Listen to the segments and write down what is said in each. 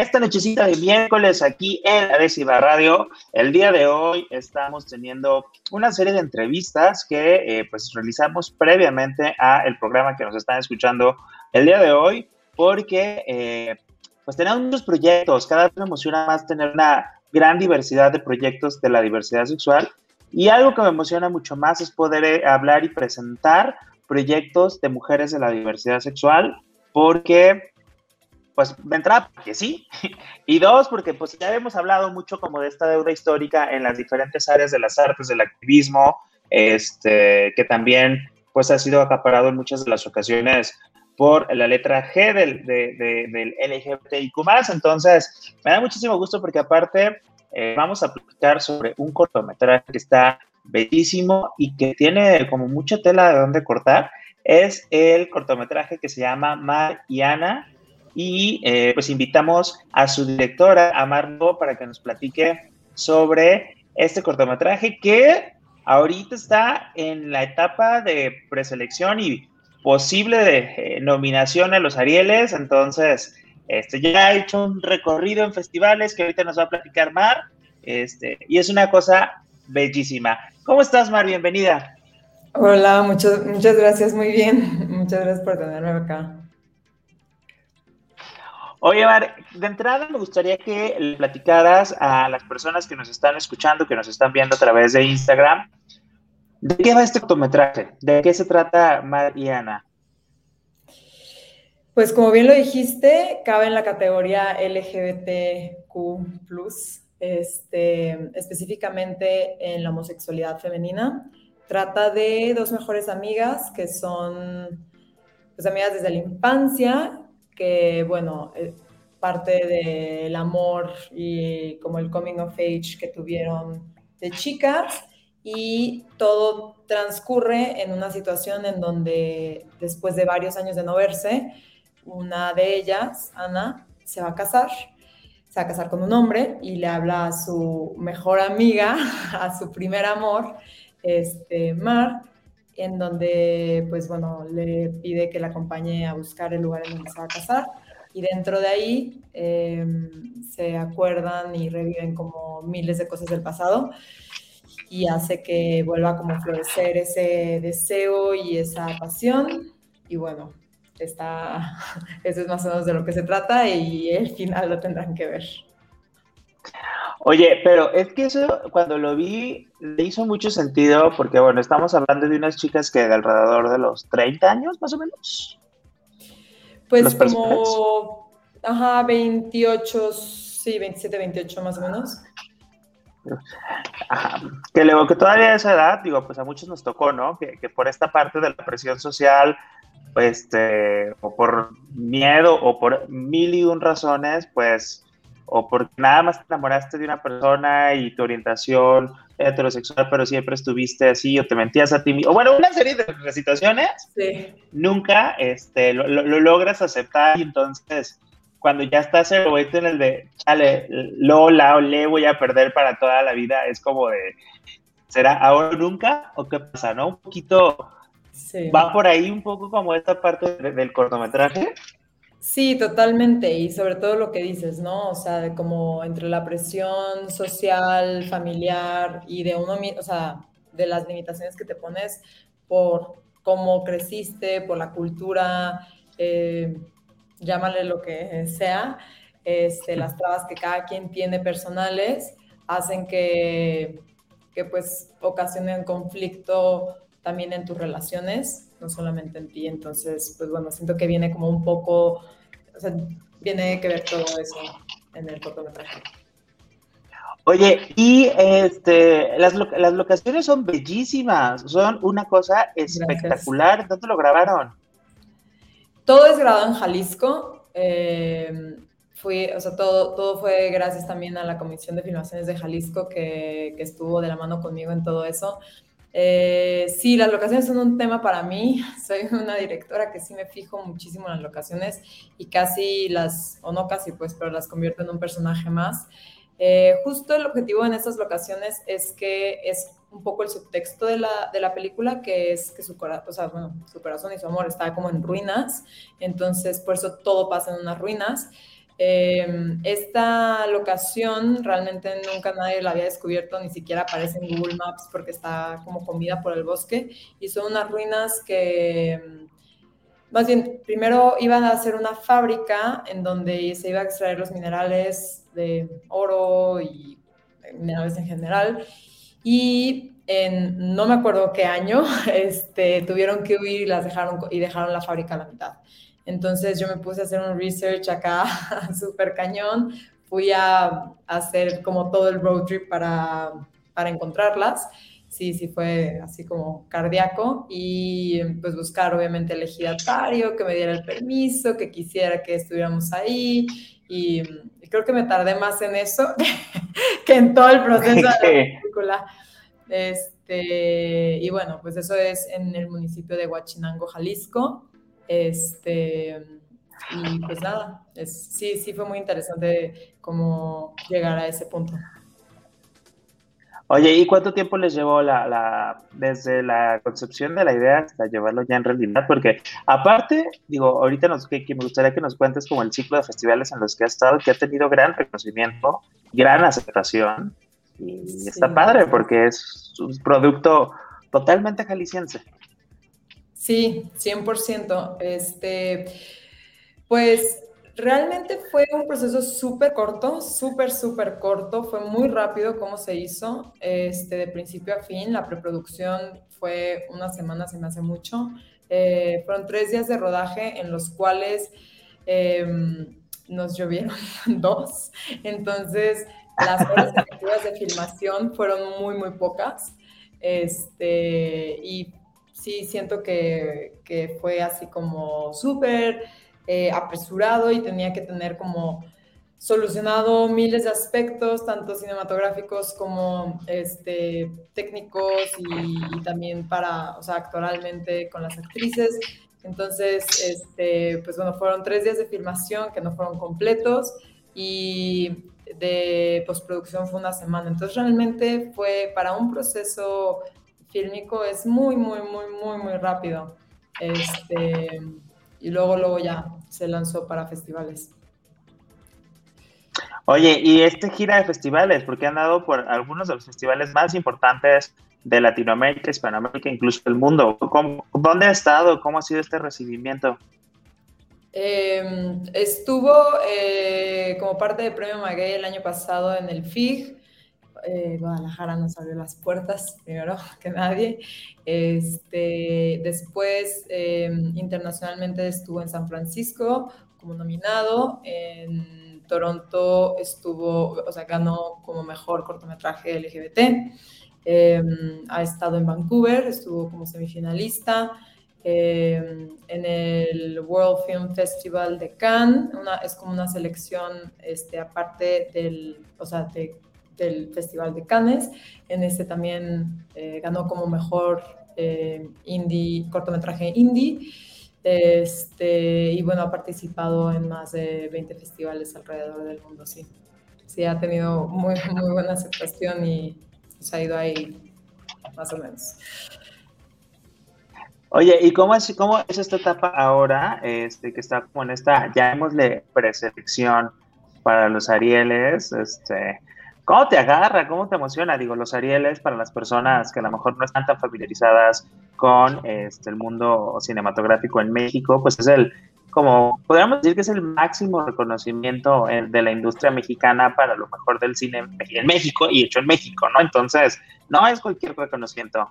esta nochecita de miércoles aquí en la décima radio. El día de hoy estamos teniendo una serie de entrevistas que eh, pues realizamos previamente a el programa que nos están escuchando el día de hoy porque eh, pues tenemos muchos proyectos. Cada vez me emociona más tener una gran diversidad de proyectos de la diversidad sexual y algo que me emociona mucho más es poder eh, hablar y presentar proyectos de mujeres de la diversidad sexual, porque, pues, de entrada, porque sí, y dos, porque pues ya hemos hablado mucho como de esta deuda histórica en las diferentes áreas de las artes, del activismo, este, que también, pues, ha sido acaparado en muchas de las ocasiones por la letra G del, de, de, del LGBTIQ+. Entonces, me da muchísimo gusto porque aparte eh, vamos a platicar sobre un cortometraje que está bellísimo y que tiene como mucha tela de donde cortar, es el cortometraje que se llama Mar y Ana. Y eh, pues invitamos a su directora, a Margot, para que nos platique sobre este cortometraje que ahorita está en la etapa de preselección y posible de eh, nominación a los Arieles. Entonces, este, ya ha hecho un recorrido en festivales que ahorita nos va a platicar Mar. Este, y es una cosa bellísima. ¿Cómo estás, Mar? Bienvenida. Hola, muchas, muchas gracias, muy bien. Muchas gracias por tenerme acá. Oye, Mar, de entrada me gustaría que le platicaras a las personas que nos están escuchando, que nos están viendo a través de Instagram, ¿de qué va este cortometraje? ¿De qué se trata Mar y Ana? Pues como bien lo dijiste, cabe en la categoría LGBTQ este, específicamente en la homosexualidad femenina. Trata de dos mejores amigas que son pues, amigas desde la infancia, que, bueno, eh, parte del amor y como el coming of age que tuvieron de chicas y todo transcurre en una situación en donde después de varios años de no verse, una de ellas, Ana, se va a casar se va a casar con un hombre y le habla a su mejor amiga, a su primer amor, este, Mar, en donde, pues bueno, le pide que la acompañe a buscar el lugar en donde se va a casar. Y dentro de ahí em, se acuerdan y reviven como miles de cosas del pasado y hace que vuelva como a florecer ese deseo y esa pasión. Y bueno, está, eso es más o menos de lo que se trata y el final lo tendrán que ver. Oye, pero es que eso cuando lo vi le hizo mucho sentido porque, bueno, estamos hablando de unas chicas que de alrededor de los 30 años, más o menos. Pues como, ajá, 28, sí, 27, 28 más o menos. Ajá. Que luego que todavía a esa edad, digo, pues a muchos nos tocó, ¿no? Que, que por esta parte de la presión social, este, o por miedo o por mil y un razones, pues, o porque nada más te enamoraste de una persona y tu orientación heterosexual, pero siempre estuviste así o te mentías a ti mismo, o bueno, una serie de situaciones, nunca este, lo, logras aceptar y entonces cuando ya estás en el de, chale, Lola o le voy a perder para toda la vida, es como de, ¿será ahora o nunca? ¿O qué pasa, no? Un poquito ¿Va por ahí un poco como esta parte del cortometraje? Sí, totalmente. Y sobre todo lo que dices, ¿no? O sea, de como entre la presión social, familiar y de uno o sea, de las limitaciones que te pones por cómo creciste, por la cultura, eh, llámale lo que sea, este, las trabas que cada quien tiene personales hacen que, que pues ocasionen conflicto también en tus relaciones, no solamente en ti. Entonces, pues bueno, siento que viene como un poco, o sea, viene que ver todo eso en el cortometraje. Oye, y este, las, las locaciones son bellísimas, son una cosa espectacular. ¿Dónde lo grabaron? Todo es grabado en Jalisco. Eh, fui, o sea, todo, todo fue gracias también a la Comisión de Filmaciones de Jalisco que, que estuvo de la mano conmigo en todo eso. Eh, sí, las locaciones son un tema para mí. Soy una directora que sí me fijo muchísimo en las locaciones y casi las, o no casi pues, pero las convierto en un personaje más. Eh, justo el objetivo en estas locaciones es que es un poco el subtexto de la, de la película, que es que su, o sea, bueno, su corazón y su amor está como en ruinas, entonces por eso todo pasa en unas ruinas. Em, esta locación realmente nunca nadie la había descubierto, ni siquiera aparece en Google Maps porque está como comida por el bosque y son unas ruinas que, em, más bien, primero iban a hacer una fábrica en donde se iba a extraer los minerales de oro y minerales en general y en no me acuerdo qué año este, tuvieron que huir y las dejaron y dejaron la fábrica a la mitad. Entonces yo me puse a hacer un research acá súper cañón, fui a, hacer como todo el road trip para, para encontrarlas. Sí, sí fue así como cardíaco y pues buscar obviamente el ejidatario que me diera el permiso, que quisiera que estuviéramos ahí y, creo que me tardé más en eso que en todo el proceso de la película. Este, y bueno, pues eso es en el municipio de Huachinango, Jalisco. Este, y pues nada, sí, sí fue muy interesante cómo llegar a ese punto. Oye, ¿y cuánto tiempo les llevó la, desde la concepción de la idea hasta llevarlo ya en realidad? Porque aparte, digo, ahorita nos, que, me gustaría que nos cuentes como el ciclo de festivales en los que ha estado, que ha tenido gran reconocimiento, gran aceptación, y está padre porque es un producto totalmente jalisciense. Sí, 100%. Este, pues realmente fue un proceso súper corto, súper, súper corto. Fue muy rápido cómo se hizo, este, de principio a fin. La preproducción fue una semana, se me hace mucho. Eh, fueron tres días de rodaje en los cuales em, nos llovieron dos. Entonces, las horas efectivas de filmación fueron muy, muy pocas. Este, y sí siento que, que fue así como súper eh, apresurado y tenía que tener como solucionado miles de aspectos, tanto cinematográficos como este, técnicos y, también para, o sea, actoralmente con las actrices. Entonces, este, pues bueno, fueron tres días de filmación que no fueron completos y de postproducción fue una semana. Entonces, realmente fue para un proceso fílmico es muy, muy, muy, muy, muy rápido. Este, y luego, luego ya se lanzó para festivales. Oye, y este gira de festivales, porque han dado por algunos de los festivales más importantes de Latinoamérica, Hispanoamérica, incluso el mundo. ¿Dónde ha estado? ¿Cómo ha sido este recibimiento? Em, estuvo eh, como parte de Premio Maguey el año pasado en el FIG. Eh, Guadalajara nos abrió las puertas primero que nadie. Este, después, em, internacionalmente estuvo en San Francisco como nominado. En Toronto estuvo, o sea, ganó como mejor cortometraje LGBT. Em, ha estado en Vancouver, estuvo como semifinalista. Em, en el World Film Festival de Cannes, una, es como una selección este, aparte del, o sea, de del Festival de Cannes. En este también eh, ganó como mejor eh, indie, cortometraje indie. Este, y bueno, ha participado en más de 20 festivales alrededor del mundo, sí. Sí, ha tenido muy, muy buena aceptación y se ha ido ahí más o menos. Oye, ¿y cómo es, cómo es esta etapa ahora, este, que está como en esta, llamémosle preselección para los Arieles, este, ¿Cómo te agarra? ¿Cómo te emociona? Digo, los Arieles para las personas que a lo mejor no están tan familiarizadas con este, el mundo cinematográfico en México, pues es el, como podríamos decir que es el máximo reconocimiento de la industria mexicana para lo mejor del cine en México y hecho en México, ¿no? Entonces, no es cualquier reconocimiento.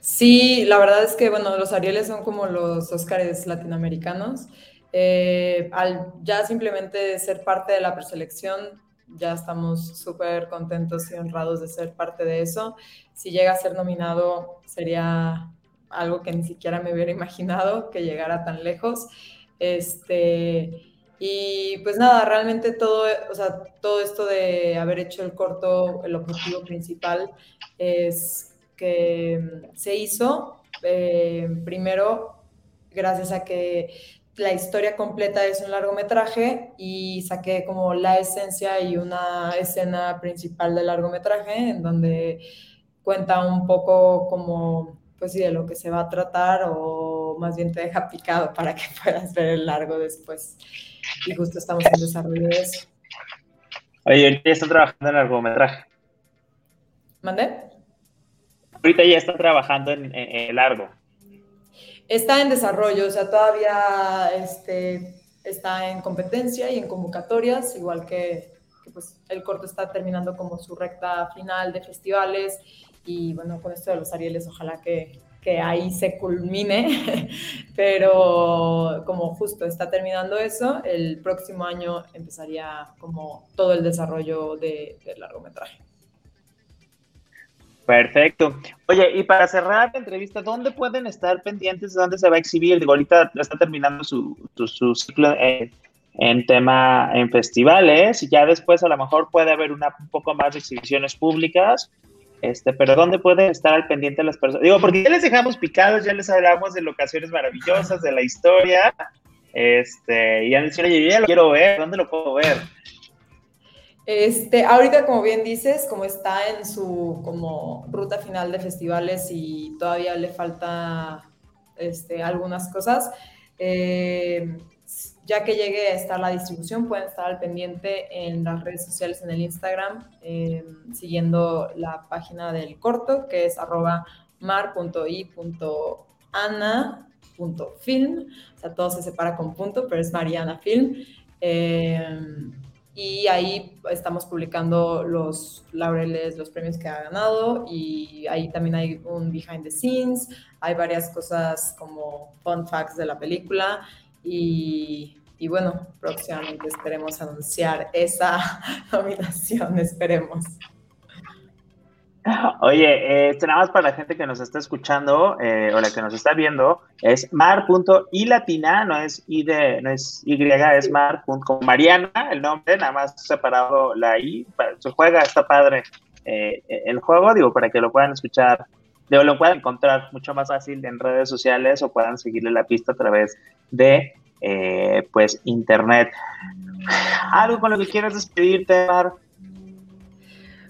Sí, la verdad es que, bueno, los Arieles son como los Óscares latinoamericanos. Eh, al ya simplemente ser parte de la preselección, ya estamos súper contentos y honrados de ser parte de eso. Si llega a ser nominado, sería algo que ni siquiera me hubiera imaginado que llegara tan lejos. Este, Y pues nada, realmente todo, o sea, todo esto de haber hecho el corto, el objetivo principal es que se hizo eh, primero gracias a que la historia completa es un largometraje y saqué como la esencia y una escena principal del largometraje en donde cuenta un poco como pues sí de lo que se va a tratar o más bien te deja picado para que puedas ver el largo después y justo estamos en desarrollo de eso. Oye, ahorita ya está trabajando en largometraje. ¿Mandé? Ahorita ya está trabajando en, en largo. Está en desarrollo, o sea, todavía este, está en competencia y en convocatorias, igual que, pues, el corto está terminando como su recta final de festivales y bueno, con esto de los Arieles, ojalá que, que ahí se culmine, pero como justo está terminando eso, el próximo año empezaría como todo el desarrollo de, del largometraje. Perfecto. Oye, y para cerrar la entrevista, ¿dónde pueden estar pendientes? ¿Dónde se va a exhibir? Digo, ahorita está terminando su, su, ciclo en tema en festivales y ya después a lo mejor puede haber una, un poco más de exhibiciones públicas. Este, pero ¿dónde pueden estar al pendiente las personas? Digo, porque ya les dejamos picados, ya les hablamos de locaciones maravillosas, de la historia. Este, y ya les oye, yo ya lo quiero ver, ¿dónde lo puedo ver? Este, ahorita, como bien dices, como está en su como ruta final de festivales y todavía le falta este, algunas cosas, eh, ya que llegue a estar la distribución, pueden estar al pendiente en las redes sociales, en el Instagram, eh, siguiendo la página del corto, que es arroba mar.i.ana.film. O sea, todo se separa con punto, pero es Mariana Film. Eh, y ahí estamos publicando los laureles, los premios que ha ganado y ahí también hay un behind the scenes, hay varias cosas como fun facts de la película y, y bueno, próximamente esperemos anunciar esa nominación, esperemos. Oye, este, nada más para la gente que nos está escuchando eh, o la que nos está viendo, es mar.ilatina, no es I de, no es Y, es mar. Mariana, el nombre, nada más separado la I, se juega, está padre eh, el juego, digo, para que lo puedan escuchar, digo, lo puedan encontrar mucho más fácil en redes sociales o puedan seguirle la pista a través de, eh, pues, internet. ¿Algo con lo que quieras despedirte, Mar?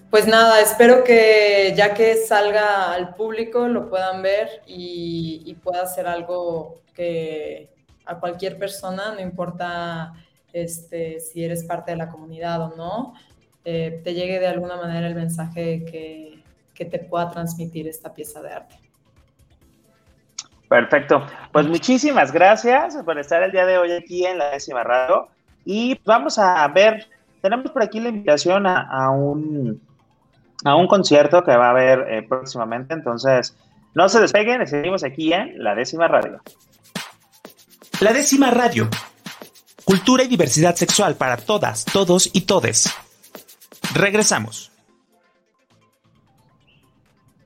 Pues nada, espero que ya que salga al público lo puedan ver y, pueda ser algo que a cualquier persona, no importa este, si eres parte de la comunidad o no, eh, te llegue de alguna manera el mensaje que, que te pueda transmitir esta pieza de arte. Perfecto. Pues muchísimas gracias por estar el día de hoy aquí en la décima radio. Y vamos a ver, tenemos por aquí la invitación a un a un concierto que va a haber eh, próximamente. Entonces, no se despeguen, seguimos aquí en La Décima Radio. La Décima Radio. Cultura y diversidad sexual para todas, todos y todes. Regresamos.